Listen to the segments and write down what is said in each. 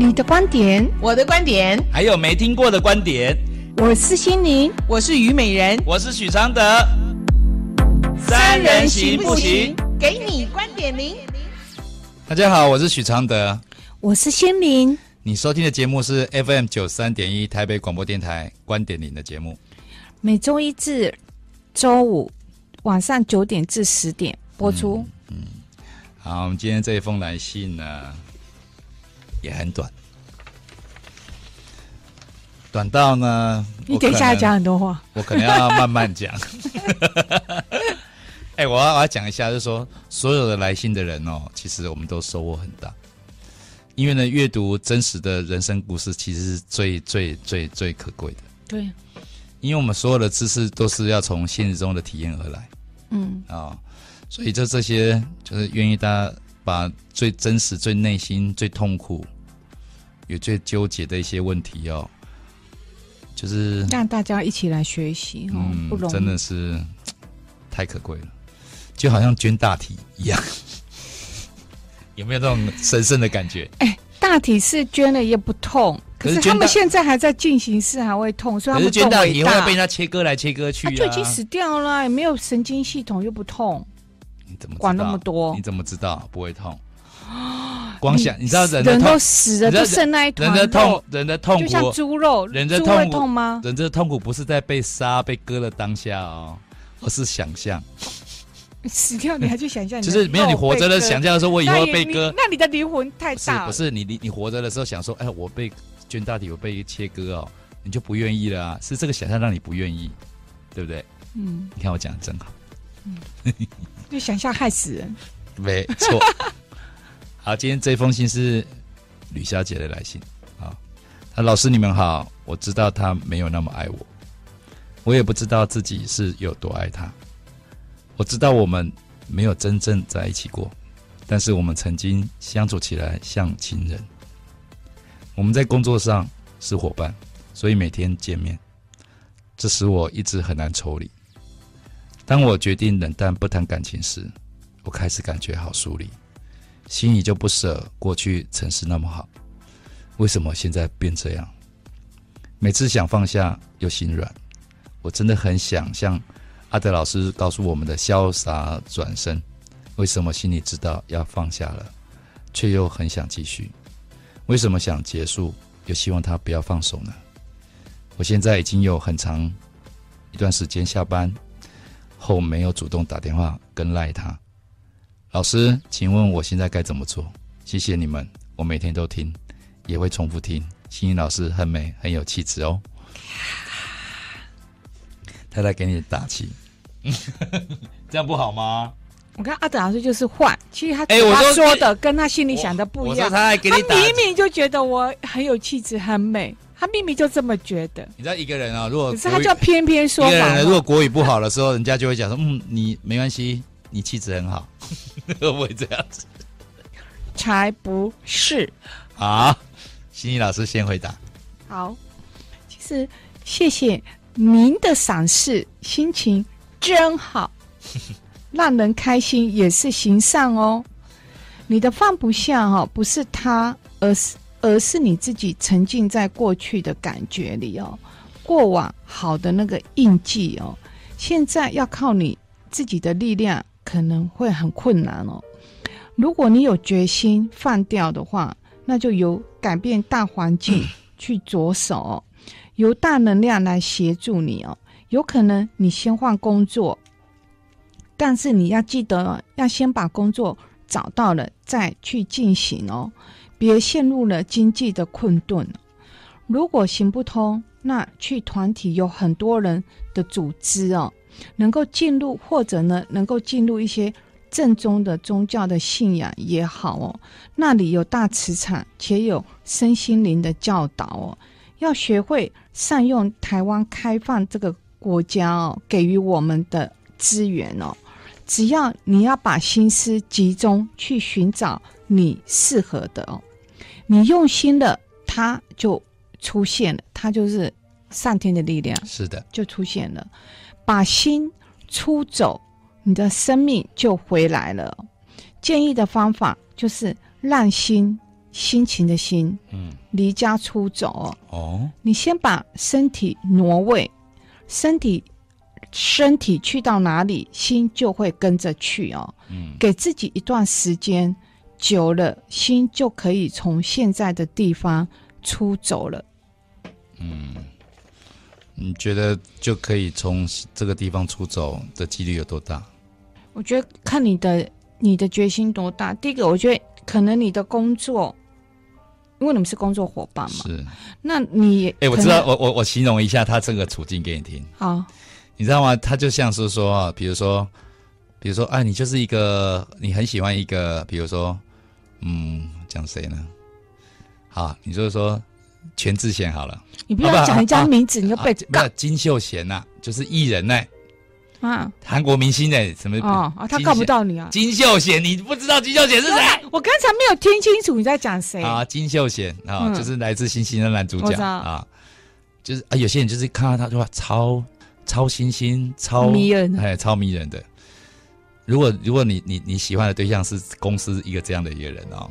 你的观点，我的观点，还有没听过的观点。我是心灵，我是虞美人，我是许常德。三人行不行？给你观点零。大家好，我是许常德，我是心灵。你收听的节目是 FM 九三点一台北广播电台观点零的节目，每周一至周五晚上九点至十点播出。嗯，嗯，好，我们今天这一封来信呢，也很短，短到呢，你等一下要讲很多话，我可能要慢慢讲。哎、欸，我要我要讲一下，就是说，所有的来信的人哦，其实我们都收获很大，因为呢，阅读真实的人生故事，其实是最最最最可贵的。对，因为我们所有的知识都是要从现实中的体验而来。嗯啊、哦，所以就这些，就是愿意大家。把最真实、最内心、最痛苦、也最纠结的一些问题哦，就是让大家一起来学习，嗯，不容易，真的是太可贵了，就好像捐大体一样，有没有这种神圣的感觉？哎，大体是捐了也不痛，可是他们现在还在进行式，还会痛，所以他们捐大体会被人家切割来切割去，啊，他就已经死掉了，也没有神经系统，又不痛。你怎么管那么多？你怎么知道不会痛？光想你知道人的人都死了，就剩那一团。人的痛，人的痛苦就像猪肉，人的痛苦痛吗？人的痛苦不是在被杀、被割的当下哦，而是想象。死掉你还去想象？就是没有你活着的想象的时候，我以后被割，那你的灵魂太大。不是你你你活着的时候想说，哎，我被捐大体，我被切割哦，你就不愿意了啊？是这个想象让你不愿意，对不对？嗯，你看我讲的真好。嗯。就想象害死人，没错。好，今天这封信是吕小姐的来信啊。他老师你们好，我知道他没有那么爱我，我也不知道自己是有多爱他。我知道我们没有真正在一起过，但是我们曾经相处起来像亲人。我们在工作上是伙伴，所以每天见面，这使我一直很难抽离。当我决定冷淡不谈感情时，我开始感觉好疏离，心里就不舍过去曾是那么好，为什么现在变这样？每次想放下又心软，我真的很想像阿德老师告诉我们的潇洒转身，为什么心里知道要放下了，却又很想继续？为什么想结束又希望他不要放手呢？我现在已经有很长一段时间下班。后没有主动打电话跟赖他，老师，请问我现在该怎么做？谢谢你们，我每天都听，也会重复听。心怡老师很美，很有气质哦。他在给你打气，这样不好吗？我看阿德老师就是坏，其实他哎，我说的跟他心里想的不一样。我说他还给你打，他明明就觉得我很有气质，很美。他明明就这么觉得。你知道一个人啊，如果可是他就偏偏说，一个人如果国语不好的时候，人家就会讲说：“嗯，你没关系，你气质很好。”会不会这样子？才不是。好，心怡老师先回答。好，其实谢谢您的赏识，心情真好，让人开心也是行善哦。你的放不下哈、哦，不是他，而是。而是你自己沉浸在过去的感觉里哦，过往好的那个印记哦，现在要靠你自己的力量，可能会很困难哦。如果你有决心放掉的话，那就由改变大环境去着手哦，由大能量来协助你哦。有可能你先换工作，但是你要记得要先把工作找到了再去进行哦。别陷入了经济的困顿。如果行不通，那去团体有很多人的组织哦，能够进入或者呢，能够进入一些正宗的宗教的信仰也好哦。那里有大磁场，且有身心灵的教导哦。要学会善用台湾开放这个国家哦，给予我们的资源哦。只要你要把心思集中去寻找你适合的哦。你用心的，它就出现了，它就是上天的力量。是的，就出现了。把心出走，你的生命就回来了。建议的方法就是让心心情的心，嗯，离家出走哦。哦，你先把身体挪位，身体身体去到哪里，心就会跟着去哦。嗯，给自己一段时间，久了心就可以从现在的地方出走了。嗯，你觉得就可以从这个地方出走的几率有多大？我觉得看你的你的决心多大。第一个，我觉得可能你的工作，因为你们是工作伙伴嘛，是。那你哎、欸，我知道，我我我形容一下他这个处境给你听。好，你知道吗？他就像是说啊，比如说，比如说，哎，你就是一个你很喜欢一个，比如说，嗯，讲谁呢？好，你就是说全智贤好了。你不要讲人家名字，啊、你就被没有金秀贤呐、啊，就是艺人呢、欸。啊，韩国明星的什么？哦，他告不到你啊！金秀贤，你不知道金秀贤是谁？我刚才没有听清楚你在讲谁啊？金秀贤啊，嗯、就是来自星星的男主角啊，就是啊，有些人就是看到他就话超超星星，超迷人，哎，超迷人的。如果如果你你你喜欢的对象是公司一个这样的一个人哦，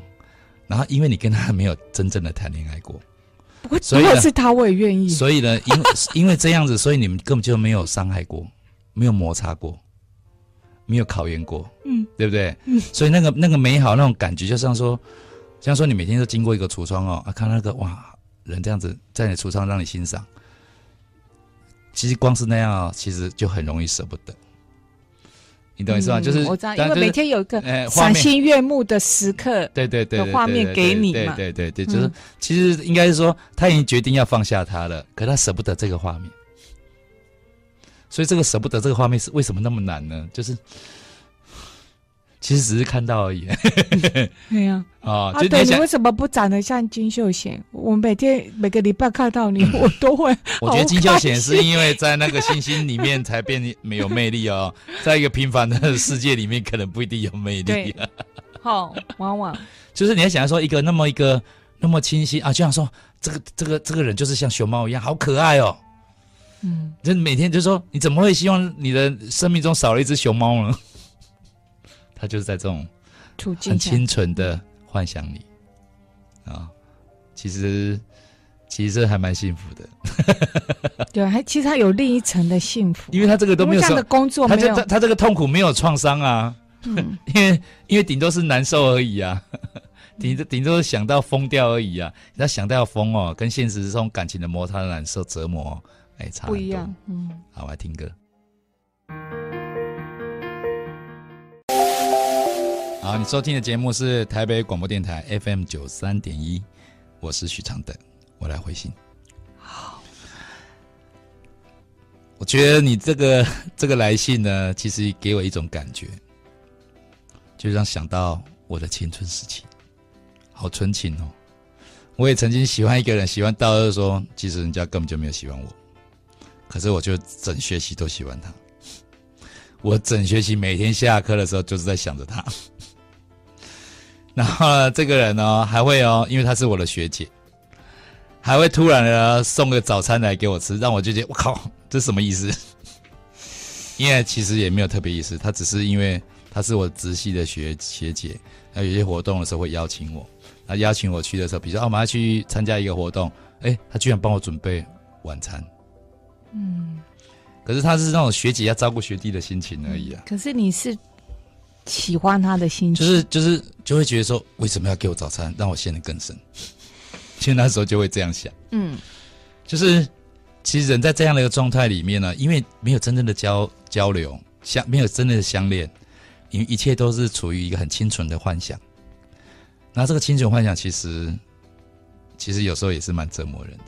然后因为你跟他没有真正的谈恋爱过，不过如果是他，我也愿意。所以呢，因为 因为这样子，所以你们根本就没有伤害过。没有摩擦过，没有考验过，嗯，对不对？嗯，所以那个那个美好那种感觉，就像说，像说你每天都经过一个橱窗哦，啊，看那个哇，人这样子在你橱窗让你欣赏，其实光是那样哦，其实就很容易舍不得。你懂意思吗？就是我知道，因为每天有一个赏心悦目的时刻，对对对，的画面给你嘛，对对对，就是其实应该是说他已经决定要放下他了，可他舍不得这个画面。所以这个舍不得这个画面是为什么那么难呢？就是其实只是看到而已。对呀，啊，对，你为什么不长得像金秀贤？我每天每个礼拜看到你，我都会。我觉得金秀贤是因为在那个星星里面才变没有魅力哦，在一个平凡的世界里面可能不一定有魅力。好，往往就是你要想说一个那么一个那么清新啊，就想说这个这个这个人就是像熊猫一样，好可爱哦。嗯，就每天就说，你怎么会希望你的生命中少了一只熊猫呢？他就是在这种很清纯的幻想里啊，其实其实还蛮幸福的。对，还其实他有另一层的幸福，因为他这个都没有这样的工作，他这他他这个痛苦没有创伤啊，嗯、因为因为顶多是难受而已啊，顶多顶多是想到疯掉而已啊，他想到要疯哦，跟现实这种感情的摩擦的难受折磨。哎、欸，差不一样。嗯，好，我来听歌。好，你收听的节目是台北广播电台 FM 九三点一，我是许常德，我来回信。好，我觉得你这个 这个来信呢，其实给我一种感觉，就让想到我的青春时期，好纯情哦。我也曾经喜欢一个人，喜欢到就是说，其实人家根本就没有喜欢我。可是我就整学期都喜欢他，我整学期每天下课的时候就是在想着他。然后呢，这个人呢还会哦，因为她是我的学姐，还会突然的送个早餐来给我吃，让我就觉得我靠，这什么意思？因为其实也没有特别意思，他只是因为他是我直系的学学姐，那有些活动的时候会邀请我，那邀请我去的时候，比如说哦，我们要去参加一个活动，哎，他居然帮我准备晚餐。嗯，可是他是那种学姐要照顾学弟的心情而已啊。可是你是喜欢他的心情，就是就是就会觉得说，为什么要给我早餐，让我陷得更深？其实那时候就会这样想。嗯，就是其实人在这样的一个状态里面呢，因为没有真正的交交流，相没有真正的相恋，因为一切都是处于一个很清纯的幻想。那这个清纯幻想，其实其实有时候也是蛮折磨人的。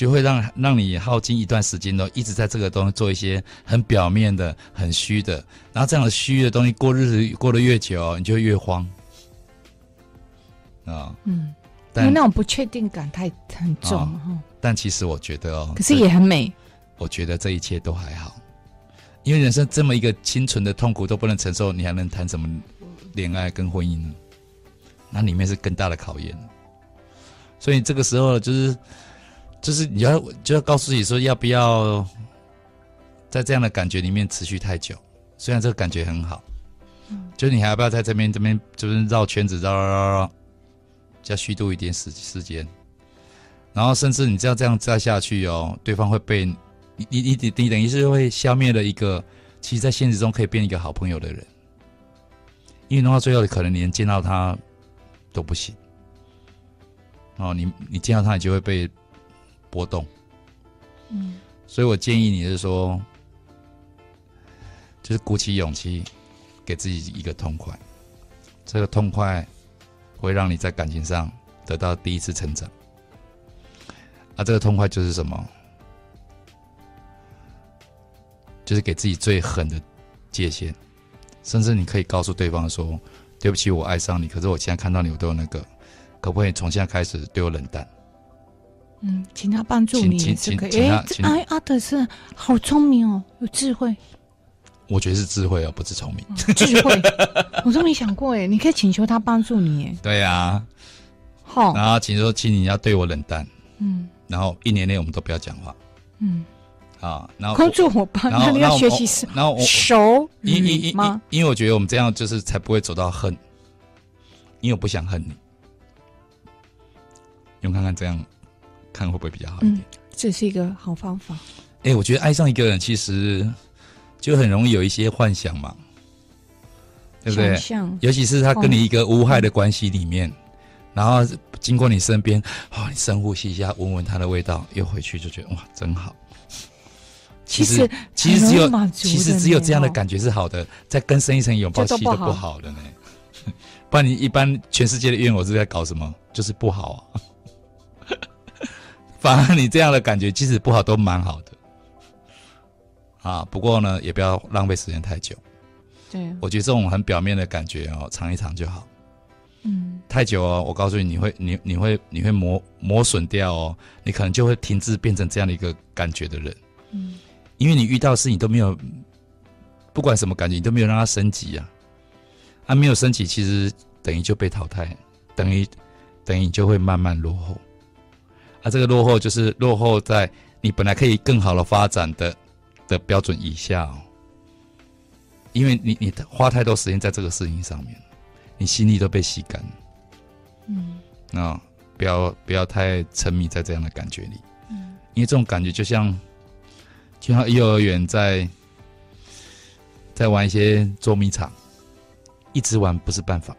就会让让你耗尽一段时间，都一直在这个东西做一些很表面的、很虚的，然后这样的虚的东西过日子过得越久，你就会越慌啊。哦、嗯，但因为那种不确定感太很重哈、哦。但其实我觉得哦，可是也很美。我觉得这一切都还好，因为人生这么一个清纯的痛苦都不能承受，你还能谈什么恋爱跟婚姻呢？那里面是更大的考验。所以这个时候就是。就是你要就要告诉自己说，要不要在这样的感觉里面持续太久？虽然这个感觉很好，嗯，就是你还要不要在这边这边就是绕圈子绕绕绕绕，再虚度一点时时间，然后甚至你只要这样再下去哦，对方会被你你你你你等于是会消灭了一个，其实在现实中可以变一个好朋友的人，因为弄到最后可能连见到他都不行，哦，你你见到他你就会被波动，嗯，所以我建议你是说，就是鼓起勇气，给自己一个痛快，这个痛快。会让你在感情上得到第一次成长，啊，这个痛快就是什么？就是给自己最狠的界限，甚至你可以告诉对方说：“对不起，我爱上你，可是我现在看到你，我都有那个，可不可以从现在开始对我冷淡？”嗯，请他帮助你也是可以。哎，哎，阿德是好聪明哦，有智慧。我觉得是智慧哦不是聪明。智慧，我都没想过哎，你可以请求他帮助你哎。对呀，好，然后请说，请你要对我冷淡，嗯，然后一年内我们都不要讲话，嗯，啊，然后工作伙伴，那你要学习是，然后我熟，因因因因为我觉得我们这样就是才不会走到恨，因为我不想恨你，用看看这样，看会不会比较好一点？这是一个好方法。哎，我觉得爱上一个人其实。就很容易有一些幻想嘛，对不对？尤其是他跟你一个无害的关系里面，然后经过你身边，哦，你深呼吸一下，闻闻他的味道，又回去就觉得哇，真好。其实其实只有其实只有这样的感觉是好的，再更深一层拥抱其实都不好的呢。不然你一般全世界的怨偶是在搞什么？就是不好啊。反而你这样的感觉，即使不好都蛮好的。啊，不过呢，也不要浪费时间太久。对，我觉得这种很表面的感觉哦，尝一尝就好。嗯，太久哦，我告诉你，你会你你会你会磨磨损掉哦，你可能就会停滞变成这样的一个感觉的人。嗯，因为你遇到的事情都没有，不管什么感觉，你都没有让它升级啊。啊，没有升级，其实等于就被淘汰，等于等于你就会慢慢落后。啊，这个落后就是落后在你本来可以更好的发展的。的标准以下哦，因为你你花太多时间在这个事情上面，你心力都被吸干了。嗯，那不要不要太沉迷在这样的感觉里。嗯，因为这种感觉就像就像幼儿园在在玩一些捉迷藏，一直玩不是办法，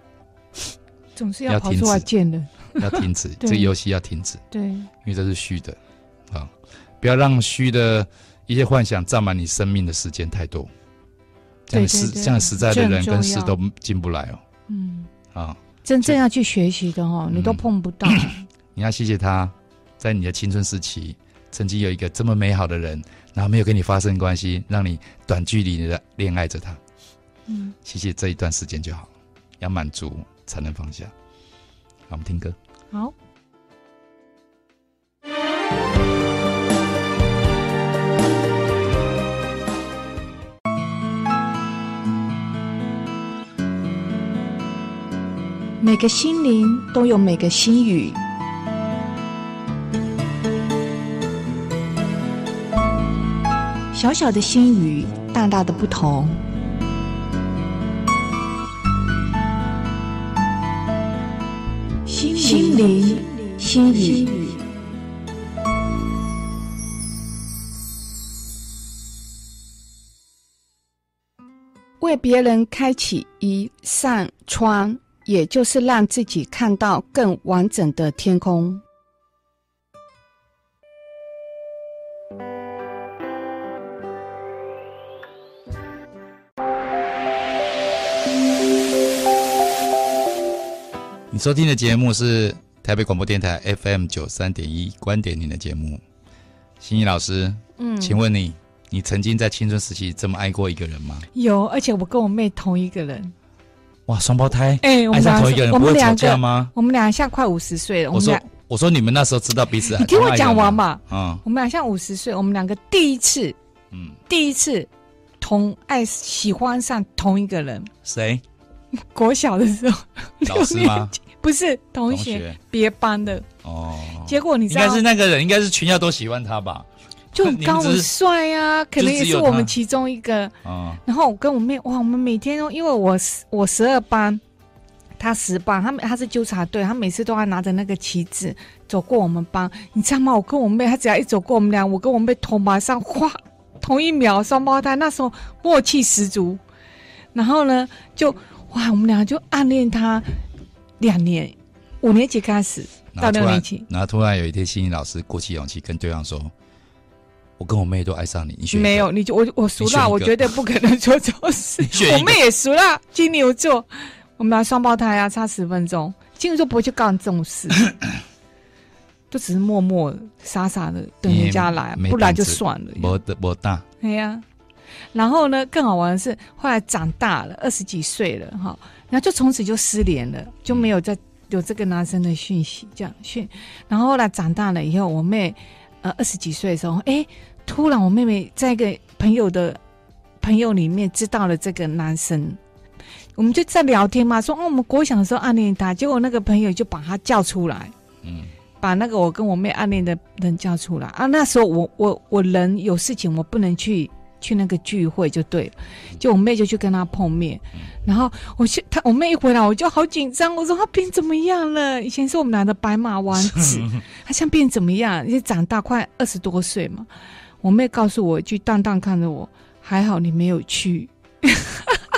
总是要跑出来见的，要停止这个游戏要停止。对，因为这是虚的啊，不要让虚的。一些幻想占满你生命的时间太多，这样实这样实在的人跟事都进不来哦。嗯啊，真正要去学习的哦，你都碰不到。你要谢谢他，在你的青春时期，曾经有一个这么美好的人，然后没有跟你发生关系，让你短距离的恋爱着他。嗯，谢谢这一段时间就好，要满足才能放下。好，我们听歌。好。每个心灵都有每个心语，小小的心语，大大的不同。心灵心语，为别人开启一扇窗。也就是让自己看到更完整的天空。收听的节目是台北广播电台 FM 九三点一观点您的节目，心怡老师，嗯，请问你，你曾经在青春时期这么爱过一个人吗？有，而且我跟我妹同一个人。哇，双胞胎！哎、欸，爱上同一个人不会吵架吗？我们俩像快五十岁了。我说，我说你们那时候知道彼此。你听我讲完嘛。嗯，我们俩像五十岁，我们两个第一次，嗯，第一次同爱喜欢上同一个人。谁？国小的时候，老师吗？不是同学，别班的。哦。结果你知道，应该是那个人，应该是全校都喜欢他吧。就很高很帅呀，可能也是我们其中一个。然后我跟我妹，哇，我们每天都因为我我十二班，他十班，他他是纠察队，他每次都要拿着那个旗子走过我们班，你知道吗？我跟我妹，他只要一走过我们俩，我跟我妹同马上哗，同一秒双胞胎，那时候默契十足。然后呢，就哇，我们俩就暗恋他两年，五年级开始到六年级，然后突然有一天，心理老师鼓起勇气跟对方说。我跟我妹都爱上你，你选没有？你就我我熟了，我绝对不可能做这种事。我妹也熟了，金牛座，我们俩双胞胎啊，差十分钟。金牛座不会去干这种事，都只是默默傻傻的等人家来，不来就算了。没得没大。对呀、啊，然后呢，更好玩的是，后来长大了，二十几岁了哈，然后就从此就失联了，就没有再有这个男生的讯息这样讯。然后后来长大了以后，我妹呃二十几岁的时候，哎。突然，我妹妹在一个朋友的朋友里面知道了这个男生，我们就在聊天嘛，说哦，我们国小的时候暗恋他，结果那个朋友就把他叫出来，嗯，把那个我跟我妹暗恋的人叫出来啊。那时候我我我人有事情，我不能去去那个聚会，就对了，就我妹就去跟他碰面，然后我去他我妹一回来，我就好紧张，我说他变怎么样了？以前是我们俩的白马王子，他现在变怎么样？因为长大快二十多岁嘛。我妹告诉我一句，淡淡看着我，还好你没有去。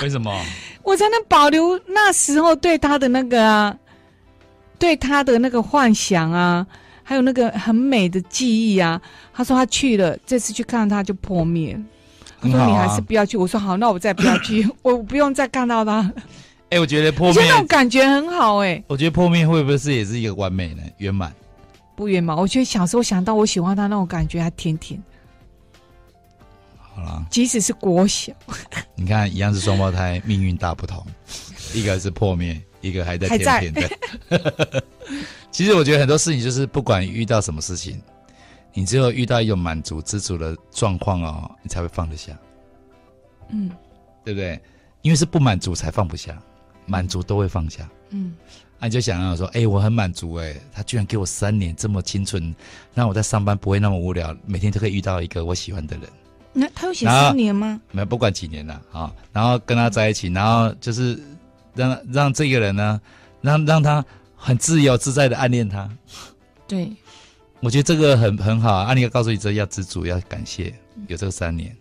为什么？我才能保留那时候对他的那个啊，对他的那个幻想啊，还有那个很美的记忆啊。他说他去了，这次去看他就破灭。他说你还是不要去。我说好，那我再不要去，我不用再看到他。哎、欸，我觉得破灭，那种感觉很好哎、欸。我觉得破灭会不会是也是一个完美呢？圆满？不圆满。我觉得小时候想到我喜欢他那种感觉还甜甜。好了，即使是国小，你看一样是双胞胎，命运大不同，一个是破灭，一个还在甜甜的。其实我觉得很多事情就是，不管遇到什么事情，你只有遇到一种满足、知足的状况哦，你才会放得下。嗯，对不对？因为是不满足才放不下，满足都会放下。嗯，那、啊、你就想要说，哎，我很满足，哎，他居然给我三年这么清纯，让我在上班不会那么无聊，每天都可以遇到一个我喜欢的人。那他有写三年吗？没有，不管几年了啊。然后跟他在一起，然后就是让让这个人呢，让让他很自由自在的暗恋他。对，我觉得这个很很好。安妮要告诉你，这要知足，要感谢有这三年，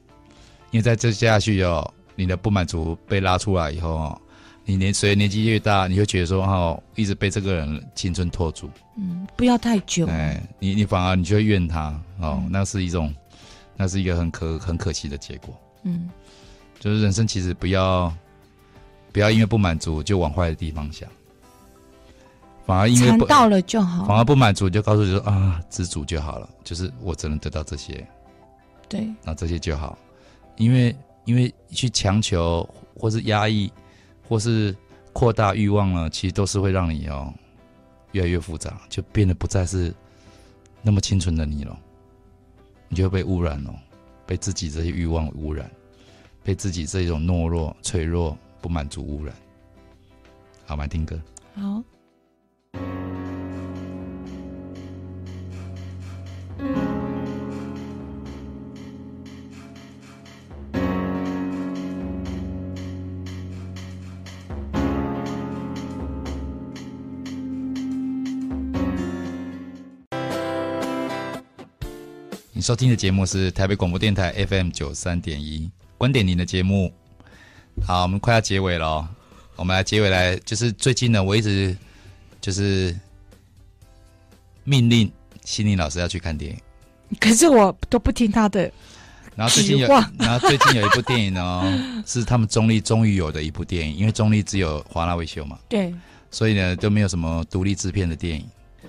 因为在这下去哦，你的不满足被拉出来以后哦，你年随着年纪越大，你会觉得说哦，一直被这个人青春拖住。嗯，不要太久。哎，你你反而你就会怨他哦，嗯、那是一种。那是一个很可很可惜的结果。嗯，就是人生其实不要不要因为不满足就往坏的地方想，反而因为不到了就好，反而不满足就告诉你说啊，知足就好了，就是我只能得到这些，对，那这些就好，因为因为去强求或是压抑或是扩大欲望呢，其实都是会让你哦越来越复杂，就变得不再是那么清纯的你了。你就会被污染了，被自己这些欲望污染，被自己这种懦弱、脆弱、不满足污染。好吗？听歌。好。你收听的节目是台北广播电台 FM 九三点一，观点您的节目。好，我们快要结尾了，我们来结尾来，就是最近呢，我一直就是命令心灵老师要去看电影，可是我都不听他的。然后最近有，然后最近有一部电影呢，是他们中立终于有的一部电影，因为中立只有华纳维修嘛，对，所以呢都没有什么独立制片的电影。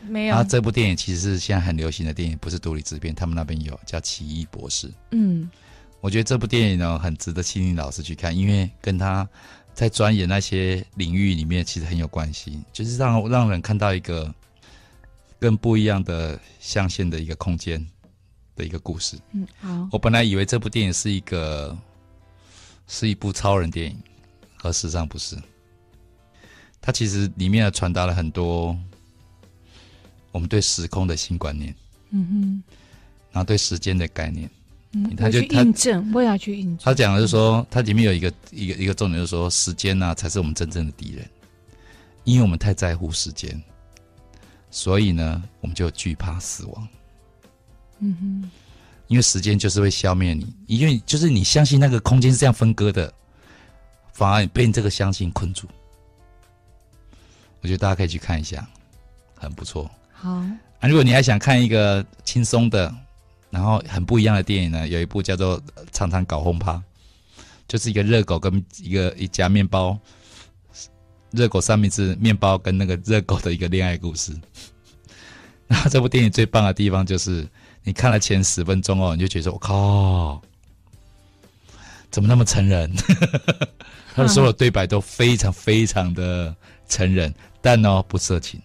没有。然后这部电影其实是现在很流行的电影，不是独立制片，他们那边有叫《奇异博士》。嗯，我觉得这部电影呢很值得心灵老师去看，因为跟他在钻研那些领域里面其实很有关系，就是让让人看到一个更不一样的象限的一个空间的一个故事。嗯，好。我本来以为这部电影是一个是一部超人电影，而事实上不是。它其实里面传达了很多。我们对时空的新观念，嗯哼，然后对时间的概念，嗯，他就去印证，我也要去印证。他讲的是说，它里面有一个一个一个重点，就是说，时间呢、啊、才是我们真正的敌人，因为我们太在乎时间，所以呢，我们就惧怕死亡。嗯哼，因为时间就是会消灭你，因为就是你相信那个空间是这样分割的，反而你被你这个相信困住。我觉得大家可以去看一下，很不错。好啊，如果你还想看一个轻松的，然后很不一样的电影呢，有一部叫做《常常搞轰趴》，就是一个热狗跟一个一家面包，热狗上面是面包跟那个热狗的一个恋爱故事。然后这部电影最棒的地方就是，你看了前十分钟哦，你就觉得我靠，怎么那么成人？他的所有对白都非常非常的成人。但哦，不色情，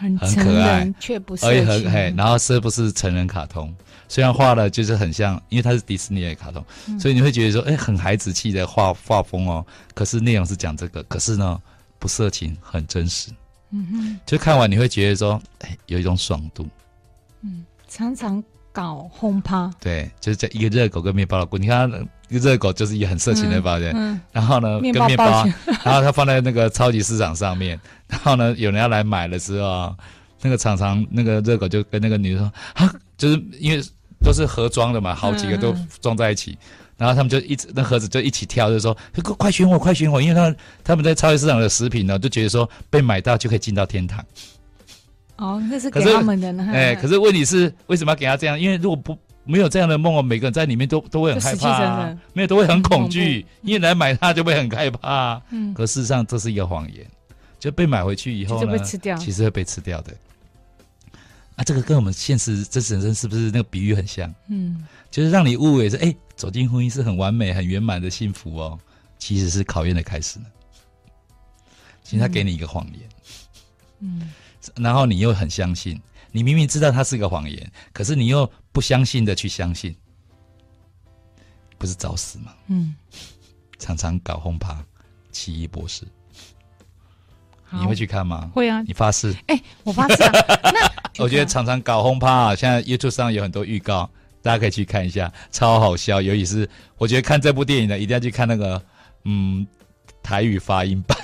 很很可爱，而且很嘿，然后是不是成人卡通？虽然画了就是很像，因为它是迪士尼的卡通，嗯、所以你会觉得说，哎，很孩子气的画画风哦。可是内容是讲这个，可是呢，不色情，很真实。嗯哼，就看完你会觉得说，哎，有一种爽度。嗯，常常搞轰趴。对，就是这一个热狗跟面包的故事。你看。热狗就是一个很色情的包对，嗯嗯、然后呢，面跟面包，然后他放在那个超级市场上面，然后呢，有人要来买的时候，那个常常那个热狗就跟那个女的说啊，就是因为都是盒装的嘛，好几个都装在一起，嗯、然后他们就一直那盒子就一起跳，就说快快选我，快选我，因为他他们在超级市场的食品呢，就觉得说被买到就可以进到天堂。哦，那是给他们的呢。哎，可是问题是为什么要给他这样？因为如果不没有这样的梦哦，每个人在里面都都会很害怕，啊，没有都会很恐惧，因为来买它就会很害怕。嗯，可事实上这是一个谎言，就被买回去以后呢，其实会被吃掉的。啊，这个跟我们现实真实人生是不是那个比喻很像？嗯，就是让你误以为是哎，走进婚姻是很完美、很圆满的幸福哦，其实是考验的开始呢。其实他给你一个谎言，嗯，然后你又很相信。你明明知道它是个谎言，可是你又不相信的去相信，不是找死吗？嗯，常常搞轰趴，奇异博士，你会去看吗？会啊，你发誓？哎、欸，我发誓、啊。那我觉得常常搞轰趴啊，现在 YouTube 上有很多预告，大家可以去看一下，超好笑。尤其是我觉得看这部电影呢，一定要去看那个嗯台语发音版。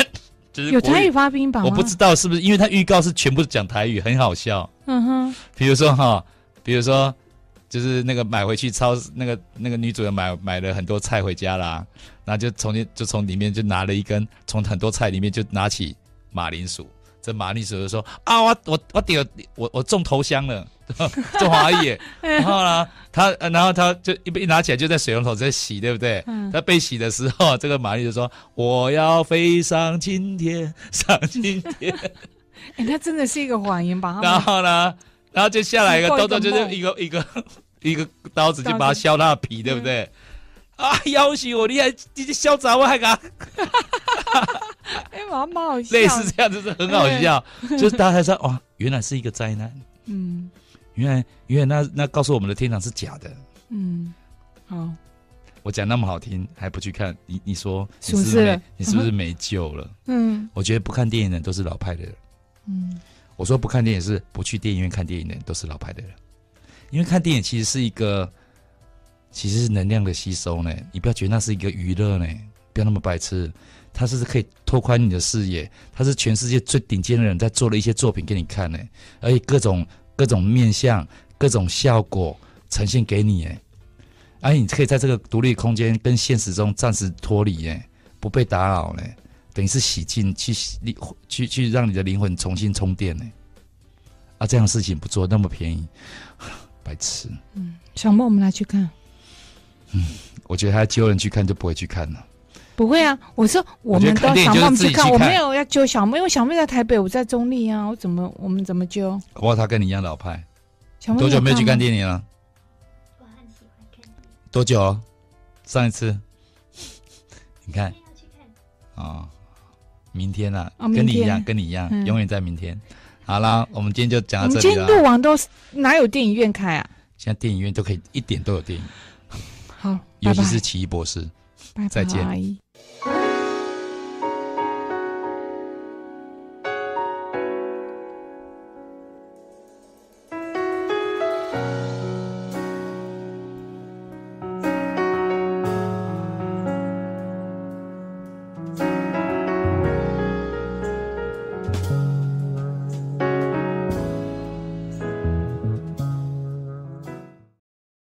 有台语发音版吗？我不知道是不是，因为他预告是全部讲台语，很好笑。嗯哼，比如说哈，比如说就是那个买回去超市，那个那个女主人买买了很多菜回家啦，然后就从就从里面就拿了一根，从很多菜里面就拿起马铃薯。这马铃薯就说啊，我我我点我我中头香了，中华爷。然后呢，他然后他就一一拿起来就在水龙头在洗，对不对？嗯、他被洗的时候，这个马丽就说我要飞上青天，上青天。哎、欸，那真的是一个谎言吧？然后呢，然后就下来一个豆豆，就是一个一个一个刀子就把它削他的皮，对不对？嗯啊！要挟我，你还你这嚣张，我还敢？哎，蛮蛮好笑。类似这样子是很好笑，就是大家才知道哇，原来是一个灾难。嗯，原来原来那那告诉我们的天堂是假的。嗯，好。我讲那么好听，还不去看？你你说你是不是没你是不是没救了？嗯，我觉得不看电影的人都是老派的人。嗯，我说不看电影是不去电影院看电影的人都是老派的人，因为看电影其实是一个。其实是能量的吸收呢，你不要觉得那是一个娱乐呢，不要那么白痴。它是可以拓宽你的视野，它是全世界最顶尖的人在做的一些作品给你看呢，而且各种各种面向、各种效果呈现给你哎，而你可以在这个独立空间跟现实中暂时脱离哎，不被打扰呢，等于是洗净去洗去去让你的灵魂重新充电呢。啊，这样的事情不做那么便宜，白痴。嗯，小莫，我们来去看。嗯，我觉得他揪人去看就不会去看了。不会啊，我说我们都小梦去看，我没有要揪小妹，因为小妹在台北，我在中立啊，我怎么我们怎么揪？我他跟你一样老派。小妹多久没有去看电影了？我很喜欢看电影。多久？上一次？你看。啊、哦，明天啊，哦、跟你一样，跟你一样，嗯、永远在明天。好啦，我们今天就讲到这里了。我们今天录完都哪有电影院开啊？现在电影院都可以一点都有电影。好，尤其是奇异博士，拜拜，再见。